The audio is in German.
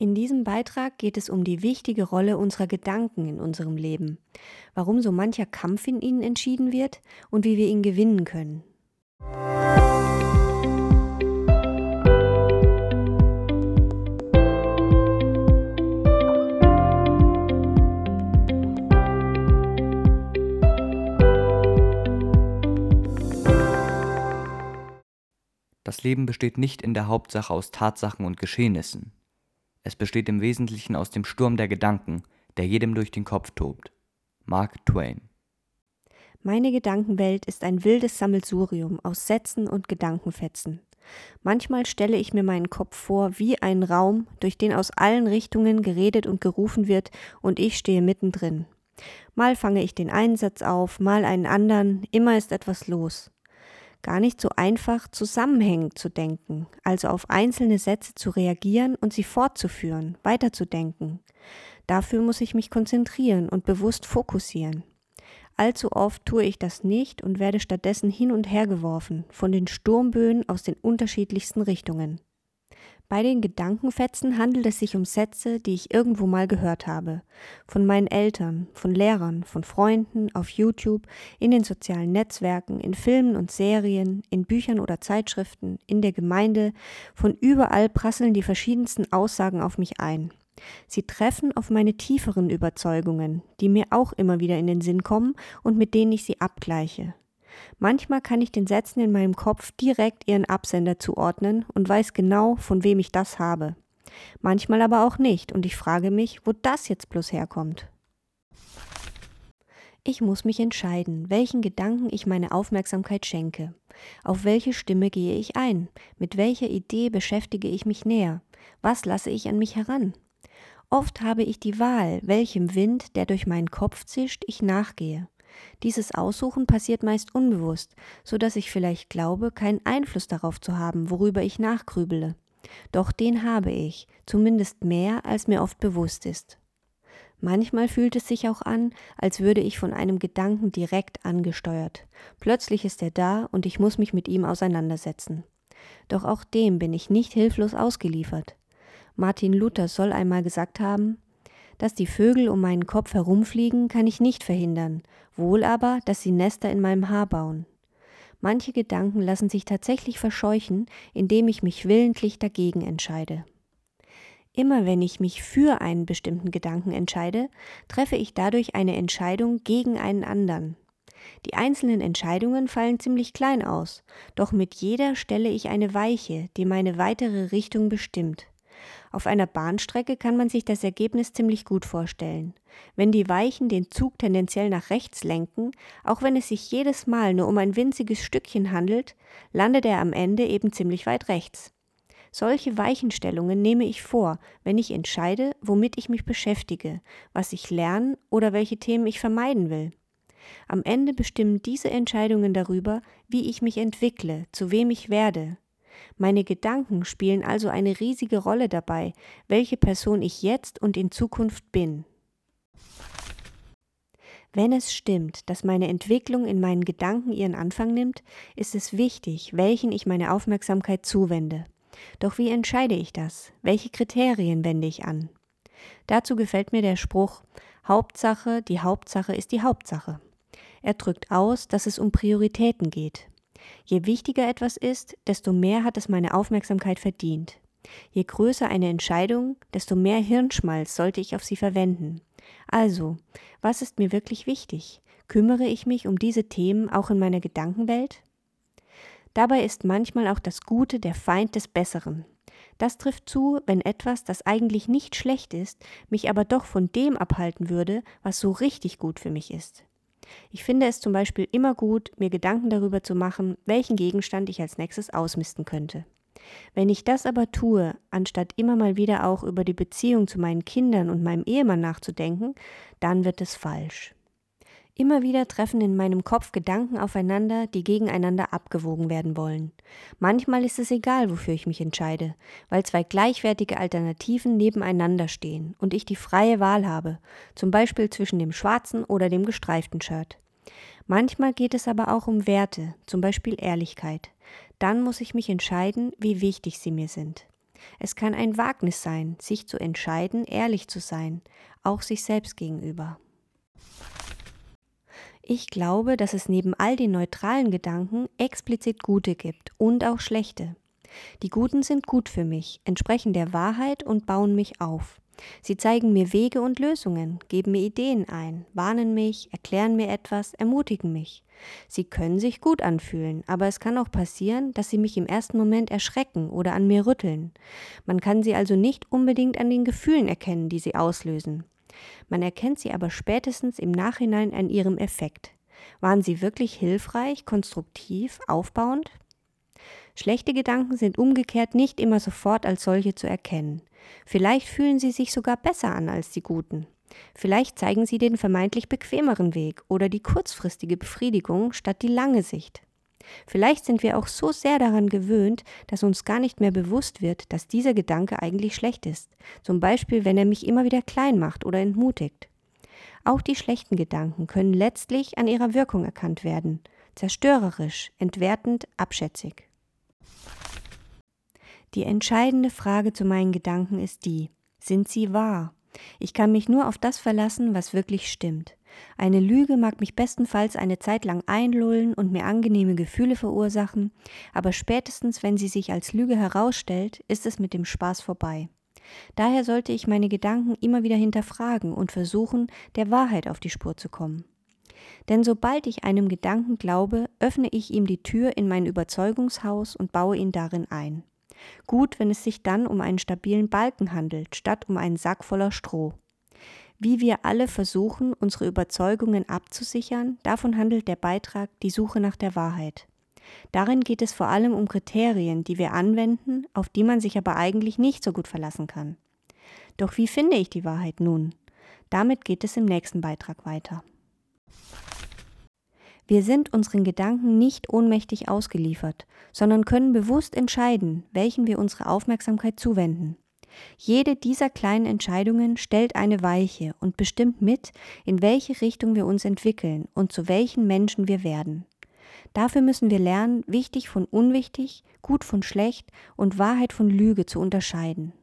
In diesem Beitrag geht es um die wichtige Rolle unserer Gedanken in unserem Leben, warum so mancher Kampf in ihnen entschieden wird und wie wir ihn gewinnen können. Das Leben besteht nicht in der Hauptsache aus Tatsachen und Geschehnissen. Es besteht im Wesentlichen aus dem Sturm der Gedanken, der jedem durch den Kopf tobt. Mark Twain. Meine Gedankenwelt ist ein wildes Sammelsurium aus Sätzen und Gedankenfetzen. Manchmal stelle ich mir meinen Kopf vor wie einen Raum, durch den aus allen Richtungen geredet und gerufen wird, und ich stehe mittendrin. Mal fange ich den einen Satz auf, mal einen anderen, immer ist etwas los gar nicht so einfach zusammenhängend zu denken, also auf einzelne Sätze zu reagieren und sie fortzuführen, weiterzudenken. Dafür muss ich mich konzentrieren und bewusst fokussieren. Allzu oft tue ich das nicht und werde stattdessen hin und her geworfen von den Sturmböen aus den unterschiedlichsten Richtungen. Bei den Gedankenfetzen handelt es sich um Sätze, die ich irgendwo mal gehört habe. Von meinen Eltern, von Lehrern, von Freunden, auf YouTube, in den sozialen Netzwerken, in Filmen und Serien, in Büchern oder Zeitschriften, in der Gemeinde, von überall prasseln die verschiedensten Aussagen auf mich ein. Sie treffen auf meine tieferen Überzeugungen, die mir auch immer wieder in den Sinn kommen und mit denen ich sie abgleiche. Manchmal kann ich den Sätzen in meinem Kopf direkt ihren Absender zuordnen und weiß genau, von wem ich das habe. Manchmal aber auch nicht und ich frage mich, wo das jetzt bloß herkommt. Ich muss mich entscheiden, welchen Gedanken ich meine Aufmerksamkeit schenke. Auf welche Stimme gehe ich ein? Mit welcher Idee beschäftige ich mich näher? Was lasse ich an mich heran? Oft habe ich die Wahl, welchem Wind, der durch meinen Kopf zischt, ich nachgehe. Dieses Aussuchen passiert meist unbewusst, so dass ich vielleicht glaube, keinen Einfluss darauf zu haben, worüber ich nachgrübele. Doch den habe ich, zumindest mehr, als mir oft bewusst ist. Manchmal fühlt es sich auch an, als würde ich von einem Gedanken direkt angesteuert. Plötzlich ist er da und ich muss mich mit ihm auseinandersetzen. Doch auch dem bin ich nicht hilflos ausgeliefert. Martin Luther soll einmal gesagt haben, dass die Vögel um meinen Kopf herumfliegen, kann ich nicht verhindern, wohl aber, dass sie Nester in meinem Haar bauen. Manche Gedanken lassen sich tatsächlich verscheuchen, indem ich mich willentlich dagegen entscheide. Immer wenn ich mich für einen bestimmten Gedanken entscheide, treffe ich dadurch eine Entscheidung gegen einen anderen. Die einzelnen Entscheidungen fallen ziemlich klein aus, doch mit jeder stelle ich eine Weiche, die meine weitere Richtung bestimmt. Auf einer Bahnstrecke kann man sich das Ergebnis ziemlich gut vorstellen. Wenn die Weichen den Zug tendenziell nach rechts lenken, auch wenn es sich jedes Mal nur um ein winziges Stückchen handelt, landet er am Ende eben ziemlich weit rechts. Solche Weichenstellungen nehme ich vor, wenn ich entscheide, womit ich mich beschäftige, was ich lernen oder welche Themen ich vermeiden will. Am Ende bestimmen diese Entscheidungen darüber, wie ich mich entwickle, zu wem ich werde, meine Gedanken spielen also eine riesige Rolle dabei, welche Person ich jetzt und in Zukunft bin. Wenn es stimmt, dass meine Entwicklung in meinen Gedanken ihren Anfang nimmt, ist es wichtig, welchen ich meine Aufmerksamkeit zuwende. Doch wie entscheide ich das? Welche Kriterien wende ich an? Dazu gefällt mir der Spruch Hauptsache, die Hauptsache ist die Hauptsache. Er drückt aus, dass es um Prioritäten geht. Je wichtiger etwas ist, desto mehr hat es meine Aufmerksamkeit verdient. Je größer eine Entscheidung, desto mehr Hirnschmalz sollte ich auf sie verwenden. Also, was ist mir wirklich wichtig? Kümmere ich mich um diese Themen auch in meiner Gedankenwelt? Dabei ist manchmal auch das Gute der Feind des Besseren. Das trifft zu, wenn etwas, das eigentlich nicht schlecht ist, mich aber doch von dem abhalten würde, was so richtig gut für mich ist. Ich finde es zum Beispiel immer gut, mir Gedanken darüber zu machen, welchen Gegenstand ich als nächstes ausmisten könnte. Wenn ich das aber tue, anstatt immer mal wieder auch über die Beziehung zu meinen Kindern und meinem Ehemann nachzudenken, dann wird es falsch. Immer wieder treffen in meinem Kopf Gedanken aufeinander, die gegeneinander abgewogen werden wollen. Manchmal ist es egal, wofür ich mich entscheide, weil zwei gleichwertige Alternativen nebeneinander stehen und ich die freie Wahl habe, zum Beispiel zwischen dem schwarzen oder dem gestreiften Shirt. Manchmal geht es aber auch um Werte, zum Beispiel Ehrlichkeit. Dann muss ich mich entscheiden, wie wichtig sie mir sind. Es kann ein Wagnis sein, sich zu entscheiden, ehrlich zu sein, auch sich selbst gegenüber. Ich glaube, dass es neben all den neutralen Gedanken explizit gute gibt und auch schlechte. Die guten sind gut für mich, entsprechen der Wahrheit und bauen mich auf. Sie zeigen mir Wege und Lösungen, geben mir Ideen ein, warnen mich, erklären mir etwas, ermutigen mich. Sie können sich gut anfühlen, aber es kann auch passieren, dass sie mich im ersten Moment erschrecken oder an mir rütteln. Man kann sie also nicht unbedingt an den Gefühlen erkennen, die sie auslösen. Man erkennt sie aber spätestens im Nachhinein an ihrem Effekt. Waren sie wirklich hilfreich, konstruktiv, aufbauend? Schlechte Gedanken sind umgekehrt nicht immer sofort als solche zu erkennen. Vielleicht fühlen sie sich sogar besser an als die guten. Vielleicht zeigen sie den vermeintlich bequemeren Weg oder die kurzfristige Befriedigung statt die lange Sicht. Vielleicht sind wir auch so sehr daran gewöhnt, dass uns gar nicht mehr bewusst wird, dass dieser Gedanke eigentlich schlecht ist, zum Beispiel wenn er mich immer wieder klein macht oder entmutigt. Auch die schlechten Gedanken können letztlich an ihrer Wirkung erkannt werden, zerstörerisch, entwertend, abschätzig. Die entscheidende Frage zu meinen Gedanken ist die, sind sie wahr? Ich kann mich nur auf das verlassen, was wirklich stimmt. Eine Lüge mag mich bestenfalls eine Zeit lang einlullen und mir angenehme Gefühle verursachen, aber spätestens, wenn sie sich als Lüge herausstellt, ist es mit dem Spaß vorbei. Daher sollte ich meine Gedanken immer wieder hinterfragen und versuchen, der Wahrheit auf die Spur zu kommen. Denn sobald ich einem Gedanken glaube, öffne ich ihm die Tür in mein Überzeugungshaus und baue ihn darin ein. Gut, wenn es sich dann um einen stabilen Balken handelt, statt um einen Sack voller Stroh. Wie wir alle versuchen, unsere Überzeugungen abzusichern, davon handelt der Beitrag Die Suche nach der Wahrheit. Darin geht es vor allem um Kriterien, die wir anwenden, auf die man sich aber eigentlich nicht so gut verlassen kann. Doch wie finde ich die Wahrheit nun? Damit geht es im nächsten Beitrag weiter. Wir sind unseren Gedanken nicht ohnmächtig ausgeliefert, sondern können bewusst entscheiden, welchen wir unsere Aufmerksamkeit zuwenden. Jede dieser kleinen Entscheidungen stellt eine Weiche und bestimmt mit, in welche Richtung wir uns entwickeln und zu welchen Menschen wir werden. Dafür müssen wir lernen, wichtig von unwichtig, gut von schlecht und Wahrheit von Lüge zu unterscheiden.